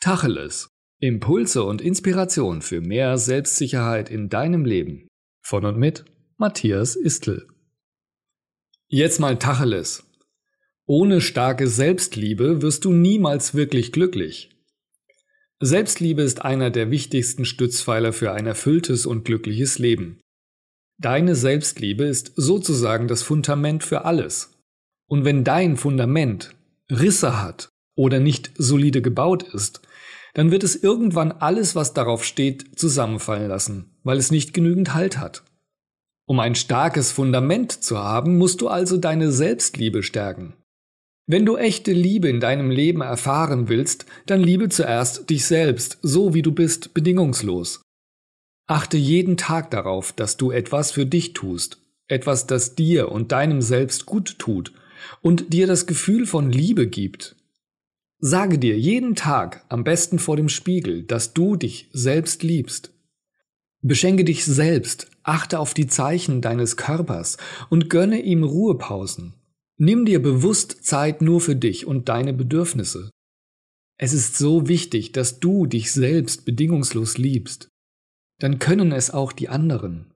Tacheles. Impulse und Inspiration für mehr Selbstsicherheit in deinem Leben. Von und mit Matthias Istl. Jetzt mal Tacheles. Ohne starke Selbstliebe wirst du niemals wirklich glücklich. Selbstliebe ist einer der wichtigsten Stützpfeiler für ein erfülltes und glückliches Leben. Deine Selbstliebe ist sozusagen das Fundament für alles. Und wenn dein Fundament Risse hat oder nicht solide gebaut ist, dann wird es irgendwann alles, was darauf steht, zusammenfallen lassen, weil es nicht genügend Halt hat. Um ein starkes Fundament zu haben, musst du also deine Selbstliebe stärken. Wenn du echte Liebe in deinem Leben erfahren willst, dann liebe zuerst dich selbst, so wie du bist, bedingungslos. Achte jeden Tag darauf, dass du etwas für dich tust, etwas, das dir und deinem Selbst gut tut und dir das Gefühl von Liebe gibt, Sage dir jeden Tag, am besten vor dem Spiegel, dass du dich selbst liebst. Beschenke dich selbst, achte auf die Zeichen deines Körpers und gönne ihm Ruhepausen. Nimm dir bewusst Zeit nur für dich und deine Bedürfnisse. Es ist so wichtig, dass du dich selbst bedingungslos liebst. Dann können es auch die anderen.